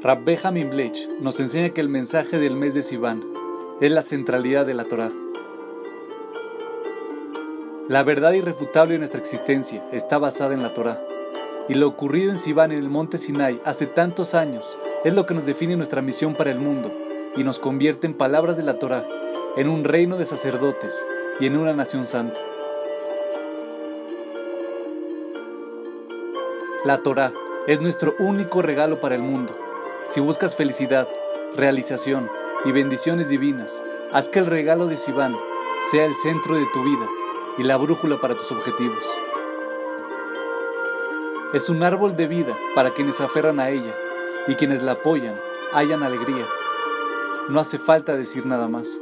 Rabbe Hamim Blech nos enseña que el mensaje del mes de Sivan es la centralidad de la Torah. La verdad irrefutable de nuestra existencia está basada en la Torah. Y lo ocurrido en Sivan en el monte Sinai hace tantos años es lo que nos define nuestra misión para el mundo y nos convierte en palabras de la Torah, en un reino de sacerdotes y en una nación santa. La Torah es nuestro único regalo para el mundo si buscas felicidad, realización y bendiciones divinas, haz que el regalo de Sivan sea el centro de tu vida y la brújula para tus objetivos. Es un árbol de vida para quienes aferran a ella y quienes la apoyan hallan alegría. No hace falta decir nada más.